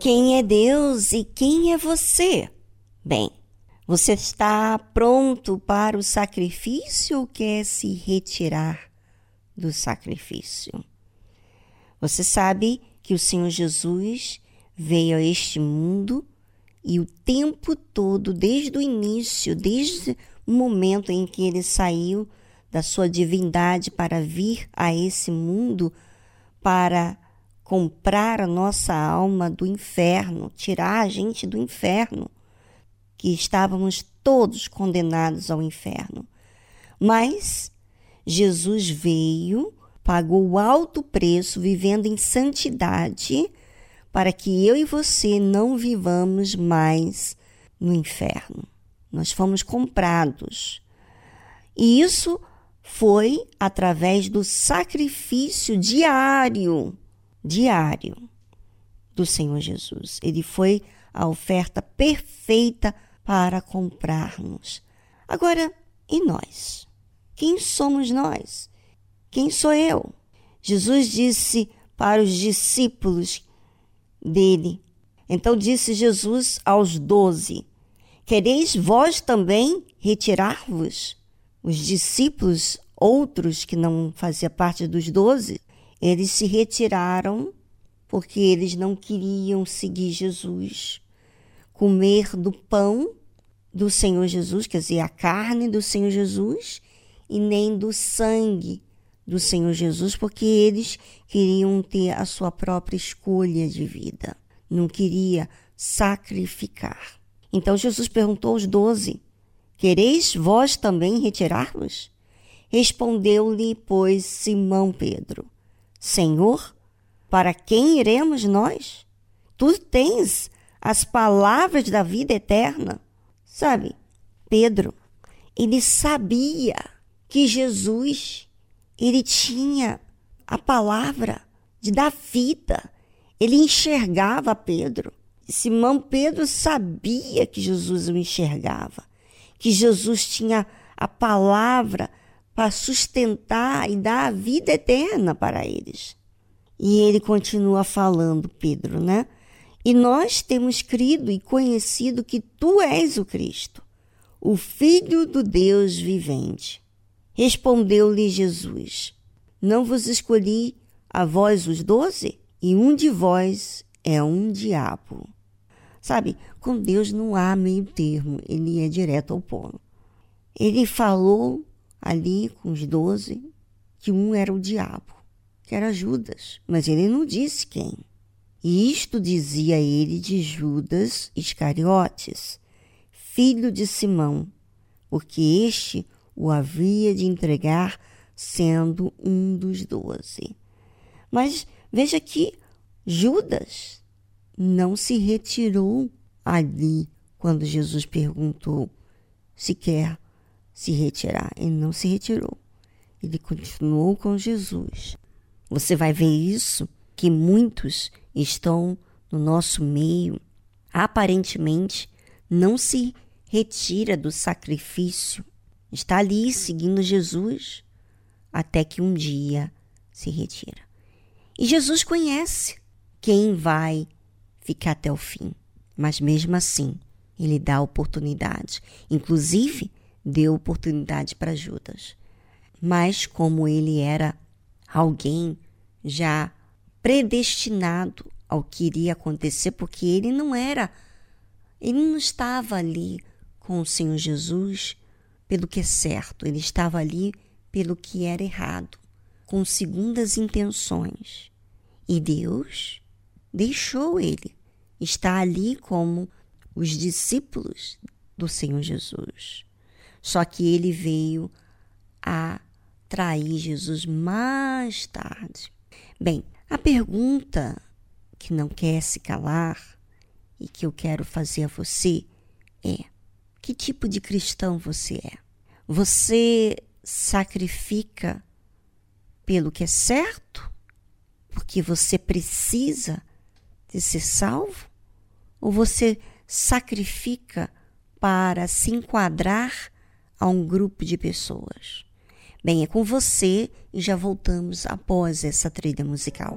Quem é Deus e quem é você? Bem, você está pronto para o sacrifício ou quer se retirar do sacrifício? Você sabe que o Senhor Jesus veio a este mundo e o tempo todo, desde o início, desde o momento em que ele saiu da sua divindade para vir a esse mundo para comprar a nossa alma do inferno, tirar a gente do inferno, que estávamos todos condenados ao inferno. Mas Jesus veio, pagou alto preço, vivendo em santidade, para que eu e você não vivamos mais no inferno. Nós fomos comprados. E isso foi através do sacrifício diário diário do Senhor Jesus. Ele foi a oferta perfeita para comprarmos. Agora, e nós? Quem somos nós? Quem sou eu? Jesus disse para os discípulos dele. Então disse Jesus aos doze: Quereis vós também retirar-vos? Os discípulos, outros que não faziam parte dos doze, eles se retiraram porque eles não queriam seguir Jesus, comer do pão do Senhor Jesus, quer dizer, a carne do Senhor Jesus, e nem do sangue do Senhor Jesus, porque eles queriam ter a sua própria escolha de vida, não queria sacrificar. Então Jesus perguntou aos doze: Quereis vós também retirar-vos? Respondeu-lhe, pois, Simão Pedro: Senhor, para quem iremos nós? Tu tens as palavras da vida eterna. Sabe, Pedro, ele sabia que Jesus, ele tinha a palavra de dar vida. Ele enxergava Pedro. Simão Pedro sabia que Jesus o enxergava, que Jesus tinha a palavra para sustentar e dar a vida eterna para eles. E ele continua falando, Pedro, né? E nós temos crido e conhecido que tu és o Cristo, o Filho do Deus vivente. Respondeu-lhe Jesus: Não vos escolhi a vós os doze? E um de vós é um diabo. Sabe, com Deus não há meio termo, ele é direto ao ponto. Ele falou ali com os doze, que um era o diabo, que era Judas, mas ele não disse quem. E isto dizia ele de Judas Iscariotes, filho de Simão, porque este o havia de entregar sendo um dos doze. Mas veja que Judas não se retirou ali quando Jesus perguntou se quer se retirar. Ele não se retirou. Ele continuou com Jesus. Você vai ver isso que muitos estão no nosso meio, aparentemente não se retira do sacrifício, está ali seguindo Jesus até que um dia se retira. E Jesus conhece quem vai ficar até o fim, mas mesmo assim, ele dá oportunidade. Inclusive, deu oportunidade para Judas. Mas como ele era alguém já predestinado ao que iria acontecer, porque ele não era, ele não estava ali com o Senhor Jesus pelo que é certo, ele estava ali pelo que era errado, com segundas intenções. E Deus deixou ele estar ali como os discípulos do Senhor Jesus. Só que ele veio a trair Jesus mais tarde. Bem, a pergunta que não quer se calar e que eu quero fazer a você é: que tipo de cristão você é? Você sacrifica pelo que é certo, porque você precisa de ser salvo, ou você sacrifica para se enquadrar a um grupo de pessoas? Bem, é com você e já voltamos após essa trilha musical.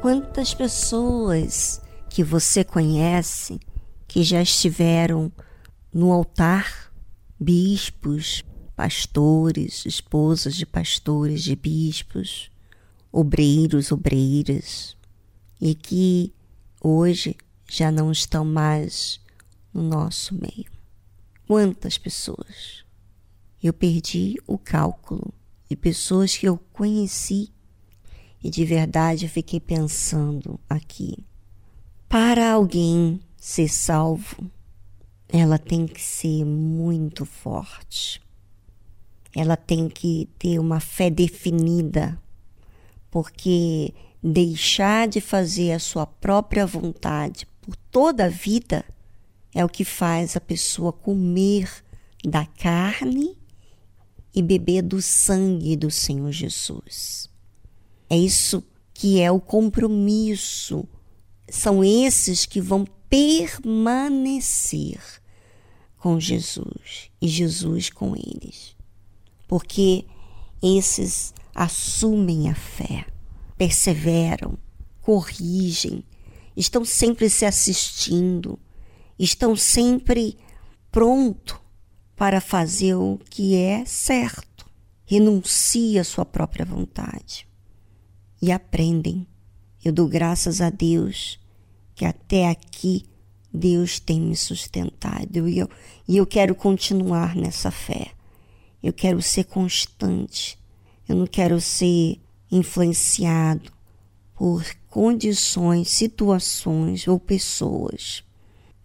Quantas pessoas que você conhece que já estiveram no altar, bispos, pastores, esposas de pastores, de bispos, obreiros, obreiras, e que hoje já não estão mais no nosso meio. Quantas pessoas? Eu perdi o cálculo de pessoas que eu conheci e de verdade eu fiquei pensando aqui. Para alguém ser salvo, ela tem que ser muito forte. Ela tem que ter uma fé definida, porque deixar de fazer a sua própria vontade por toda a vida é o que faz a pessoa comer da carne e beber do sangue do Senhor Jesus. É isso que é o compromisso. São esses que vão permanecer com Jesus e Jesus com eles. Porque esses assumem a fé, perseveram, corrigem, estão sempre se assistindo, estão sempre pronto para fazer o que é certo, renuncia à sua própria vontade e aprendem. Eu dou graças a Deus que até aqui Deus tem me sustentado e eu, e eu quero continuar nessa fé. Eu quero ser constante. Eu não quero ser influenciado por condições, situações ou pessoas.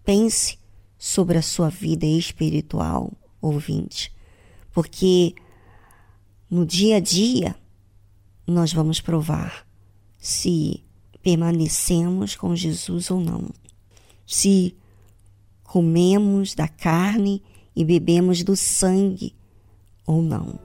Pense sobre a sua vida espiritual, ouvinte, porque no dia a dia nós vamos provar se permanecemos com Jesus ou não. Se comemos da carne e bebemos do sangue ou não.